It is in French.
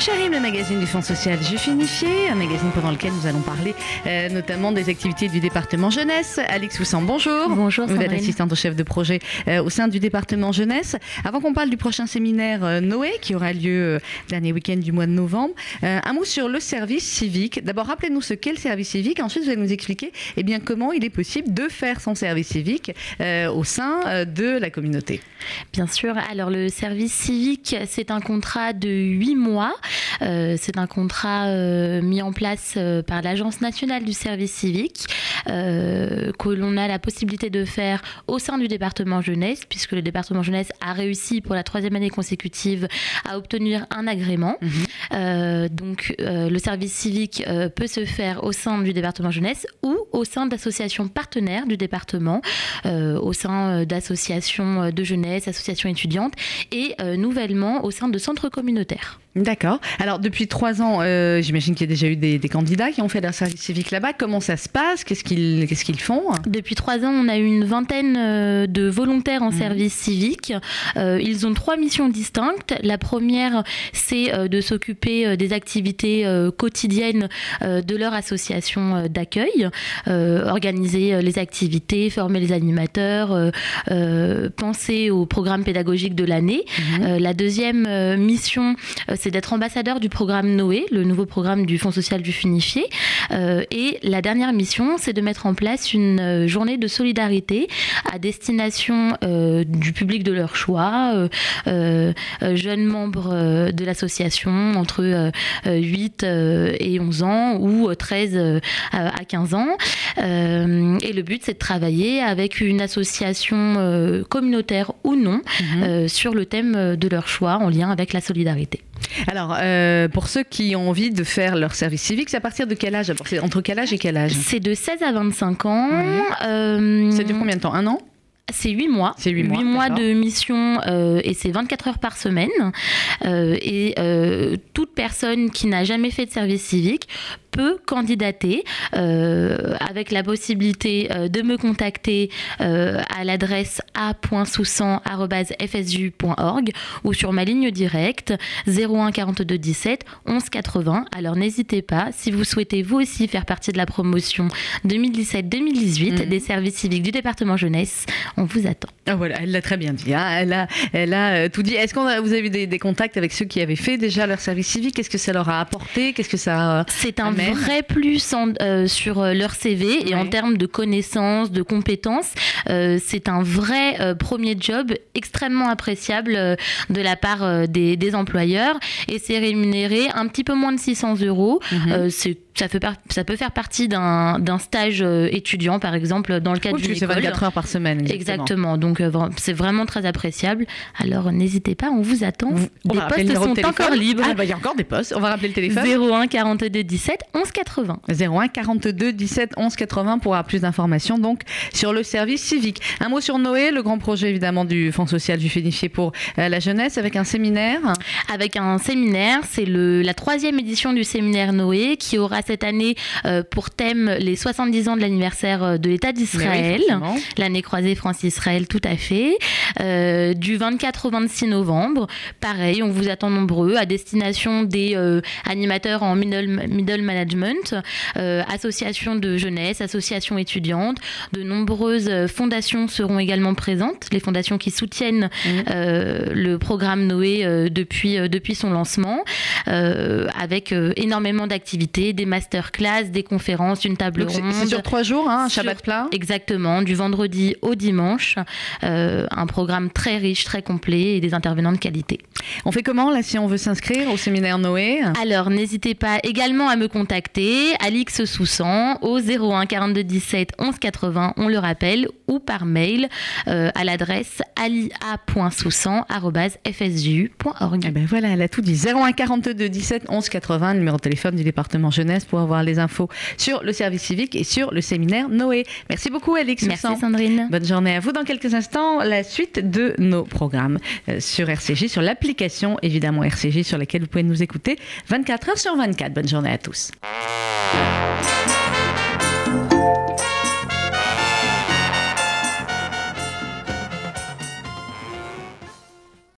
Charim, le magazine du Fonds social Jufinifié, un magazine pendant lequel nous allons parler euh, notamment des activités du département jeunesse. Alix Houssan, bonjour. Bonjour, Vous êtes assistante au chef de projet euh, au sein du département jeunesse. Avant qu'on parle du prochain séminaire euh, Noé qui aura lieu dernier week-end du mois de novembre, un mot sur le service civique. D'abord, rappelez-nous ce qu'est le service civique. Ensuite, vous allez nous expliquer eh bien, comment il est possible de faire son service civique au sein de la communauté. Bien sûr. Alors, le service civique, c'est un contrat de 8 mois. Euh, c'est un contrat euh, mis en place euh, par l'Agence nationale du service civique que l'on a la possibilité de faire au sein du département jeunesse, puisque le département jeunesse a réussi pour la troisième année consécutive à obtenir un agrément. Euh, donc, le service civique peut se faire au sein du département jeunesse ou au sein d'associations partenaires du département, euh, au sein d'associations de jeunesse, associations étudiantes et euh, nouvellement au sein de centres communautaires. D'accord. Alors, depuis trois ans, euh, j'imagine qu'il y a déjà eu des, des candidats qui ont fait leur service civique là-bas. Comment ça se passe? Qu'est-ce qu'ils font? Depuis trois ans, on a eu une vingtaine euh, de volontaires en service civique. Euh, ils ont trois missions distinctes. La première, c'est de s'occuper des activités quotidiennes de leur association d'accueil, euh, organiser les activités, former les animateurs, penser au programme pédagogique de l'année. Euh, la deuxième mission, c'est d'être ambassadeur du programme Noé, le nouveau programme du Fonds social du Funifié. Euh, et la dernière mission, c'est de mettre en place une euh, journée de solidarité à destination euh, du public de leur choix, euh, jeunes membres de l'association entre euh, euh, 8 euh, et 11 ans ou euh, 13 euh, à à 15 ans. Et le but, c'est de travailler avec une association communautaire ou non euh, sur le thème de leur choix en lien avec la solidarité. Alors, euh, pour ceux qui ont envie de faire leur service civique, c'est à partir de quel âge Entre quel âge et quel âge C'est de 16 à 25 ans. Oui. Euh, Ça dure combien de temps Un an C'est 8 mois. C'est huit mois, d'accord. de mission euh, et c'est 24 heures par semaine. Euh, et euh, toute personne qui n'a jamais fait de service civique peut candidater euh, avec la possibilité euh, de me contacter euh, à l'adresse a.soussan.fsu.org ou sur ma ligne directe 01 42 17 11 80. Alors n'hésitez pas, si vous souhaitez vous aussi faire partie de la promotion 2017-2018 Mhm. des services civiques du département jeunesse, on vous attend. Ah voilà, elle l'a très bien dit. hein. Elle a, elle a tout dit. Est-ce qu'on a, vous avez eu des, des contacts avec ceux qui avaient fait déjà leur service civique? Qu'est-ce que ça leur a apporté? Qu'est-ce que ça C'est un Vrai plus en- euh, sur euh, leur CV et en termes de connaissances, de compétences. euh, c'est un vrai euh, premier job extrêmement appréciable de la part des, des employeurs et c'est rémunéré un petit peu moins de 600 euros. Mhm. C'est- ça, fait par- ça peut faire partie d'un d'un stage euh, étudiant, par exemple, dans le cadre Oui, d'une parce que c'est école. 24 heures par semaine. Exactement, donc euh, c'est vraiment très appréciable. Alors n'hésitez pas, on vous attend. On Des postes sont téléphone. encore libres. Ah, bah, il y a encore des postes. On va rappeler le téléphone. 01 42 17 11 80. 01 42 17 11 80 pour avoir plus d'informations donc sur le service civique. Un mot sur Noé, le grand projet évidemment du Fonds social du Fénifié pour euh, la jeunesse avec un séminaire. avec un séminaire. C'est la troisième édition du séminaire Noé qui aura cette année euh, pour thème les 70 ans de l'anniversaire euh, de l'État oui, d'Israël. L'année croisée France-Israël, tout à fait. Euh, du 24 au 26 novembre, pareil, on vous attend nombreux à destination des euh, animateurs en middle, middle management, euh, associations de jeunesse, associations étudiantes. De nombreuses euh, fondations seront également présentes, les fondations qui soutiennent Mhm. euh, le programme Noé depuis, depuis son lancement, avec énormément d'activités, des masterclass, des conférences, une table Donc, ronde. c'est sur trois jours, hein, un Sur- Shabbat plat. Exactement, du vendredi au dimanche. Un programme très riche, très complet et des intervenants de qualité. On fait comment là si on veut s'inscrire au séminaire Noé? Alors, n'hésitez pas également à me contacter, Alix Soussan, au 01 42 17 11 80, on le rappelle, ou par mail euh, à l'adresse alia.soussan.fsju.org. Eh ben voilà, elle a tout dit. 01 42 17 11 80, numéro de téléphone du département jeunesse pour avoir les infos sur le service civique et sur le séminaire Noé. Merci beaucoup Alix. Merci Soussan. Sandrine. Bonne journée à vous. Dans quelques instants, la suite de nos programmes euh, sur RCJ, sur l'application évidemment RCJ sur laquelle vous pouvez nous écouter 24 heures sur 24. Bonne journée à tous. Música